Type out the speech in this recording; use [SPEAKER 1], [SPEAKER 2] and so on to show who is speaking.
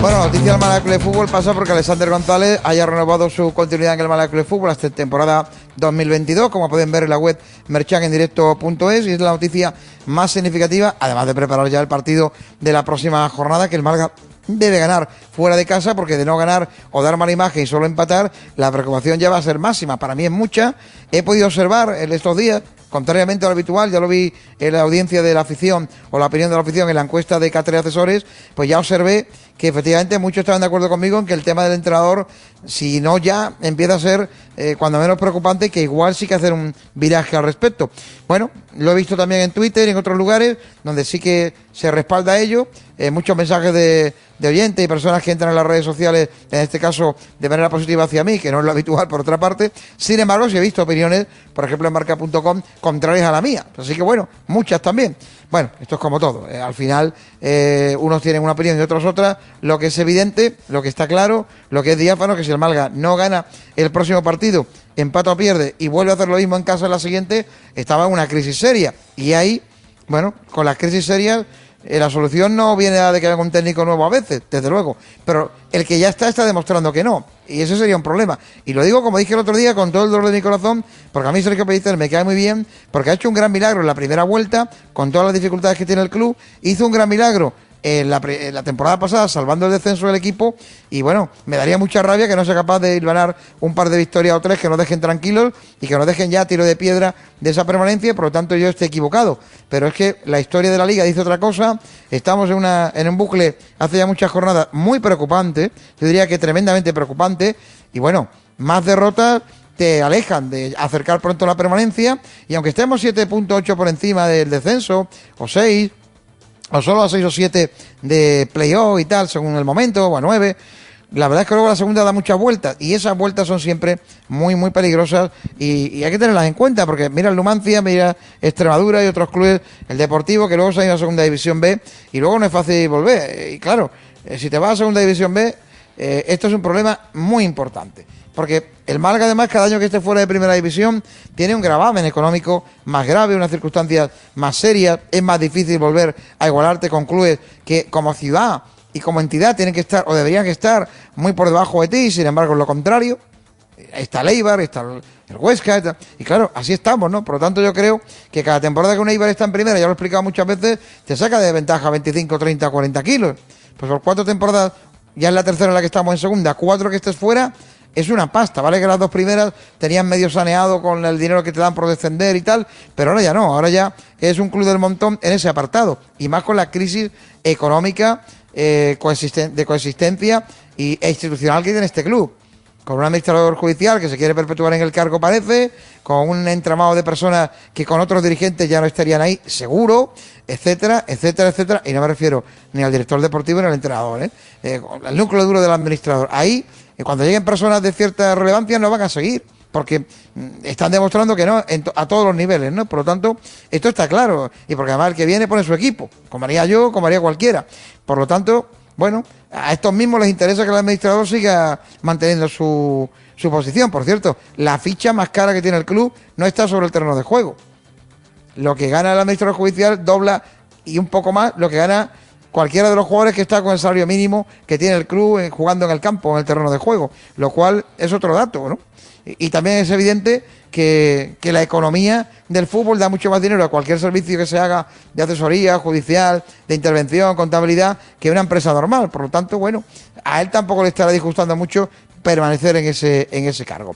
[SPEAKER 1] Bueno, noticia del Málaga Club de Fútbol pasa porque Alexander González haya renovado su continuidad en el Málaga Club de Fútbol hasta temporada 2022, como pueden ver en la web merchanendirecto.es y es la noticia más significativa, además de preparar ya el partido de la próxima jornada que el Málaga debe ganar fuera de casa porque de no ganar o dar mala imagen y solo empatar, la preocupación ya va a ser máxima. Para mí es mucha. He podido observar en estos días contrariamente a lo habitual, ya lo vi en la audiencia de la afición o la opinión de la afición en la encuesta de Cáceres Asesores, pues ya observé que efectivamente muchos estaban de acuerdo conmigo en que el tema del entrenador, si no ya, empieza a ser eh, cuando menos preocupante, que igual sí que hacer un viraje al respecto. Bueno, lo he visto también en Twitter y en otros lugares, donde sí que se respalda ello, eh, muchos mensajes de, de oyentes y personas que entran en las redes sociales, en este caso de manera positiva hacia mí, que no es lo habitual por otra parte. Sin embargo, sí he visto opiniones, por ejemplo en marca.com, contrarias a la mía. Así que bueno, muchas también. Bueno, esto es como todo. Eh, al final, unos tienen una opinión y otros otra. Lo que es evidente, lo que está claro, lo que es diáfano, que si el Malga no gana el próximo partido, empata o pierde y vuelve a hacer lo mismo en casa en la siguiente, estaba en una crisis seria. Y ahí, bueno, con las crisis serias eh, la solución no viene de que haya un técnico nuevo a veces, desde luego, pero el que ya está está demostrando que no, y ese sería un problema. Y lo digo como dije el otro día con todo el dolor de mi corazón, porque a mí Sergio Pellicer me cae muy bien, porque ha hecho un gran milagro en la primera vuelta, con todas las dificultades que tiene el club, hizo un gran milagro en la, la, temporada pasada salvando el descenso del equipo y bueno, me daría mucha rabia que no sea capaz de ganar un par de victorias o tres que nos dejen tranquilos y que nos dejen ya tiro de piedra de esa permanencia, por lo tanto yo esté equivocado. Pero es que la historia de la liga dice otra cosa, estamos en, una, en un bucle hace ya muchas jornadas muy preocupante, yo diría que tremendamente preocupante y bueno, más derrotas te alejan de acercar pronto la permanencia y aunque estemos 7.8 por encima del descenso o 6 o solo a 6 o 7 de playoff y tal, según el momento, o a 9. La verdad es que luego la segunda da muchas vueltas y esas vueltas son siempre muy, muy peligrosas y, hay que tenerlas en cuenta porque mira el mira Extremadura y otros clubes, el Deportivo, que luego se ha ido a Segunda División B y luego no es fácil volver. Y claro, eh, si te vas a Segunda División B, eh, esto es un problema muy importante. Porque el Málaga, además, cada año que esté fuera de primera división, tiene un gravamen económico más grave, unas circunstancias más serias. Es más difícil volver a igualarte con clubes que, como ciudad y como entidad, tienen que estar o deberían estar muy por debajo de ti. Sin embargo, es lo contrario. Está el Eibar, está el Huesca, y claro, así estamos, ¿no? Por lo tanto, yo creo que cada temporada que un Eibar está en primera, ya lo he explicado muchas veces, te saca de ventaja 25, 30, 40 kilos. Pues por cuatro temporadas, ya es la tercera en la que estamos en segunda, cuatro que estés fuera, es una pasta, ¿vale? Que las dos primeras tenían medio saneado con el dinero que te dan por descender y tal, pero ahora ya no, ahora ya es un club del montón en ese apartado, y más con la crisis económica eh, de coexistencia y, e institucional que tiene este club. Con un administrador judicial que se quiere perpetuar en el cargo, parece, con un entramado de personas que con otros dirigentes ya no estarían ahí, seguro, etcétera, etcétera, etcétera. Y no me refiero ni al director deportivo ni al entrenador, ¿eh? eh el núcleo duro del administrador. Ahí y cuando lleguen personas de cierta relevancia no van a seguir, porque mm, están demostrando que no a todos los niveles, ¿no? Por lo tanto, esto está claro, y porque además el que viene pone su equipo, como haría yo, como haría cualquiera. Por lo tanto, bueno, a estos mismos les interesa que el administrador siga manteniendo su, su posición. Por cierto, la ficha más cara que tiene el club no está sobre el terreno de juego. Lo que gana el administrador judicial dobla y un poco más lo que gana cualquiera de los jugadores que está con el salario mínimo que tiene el club eh, jugando en el campo, en el terreno de juego, lo cual es otro dato, ¿no? Y, también es evidente que, que, la economía del fútbol da mucho más dinero a cualquier servicio que se haga de asesoría, judicial, de intervención, contabilidad, que una empresa normal. Por lo tanto, bueno, a él tampoco le estará disgustando mucho permanecer en ese, en ese cargo.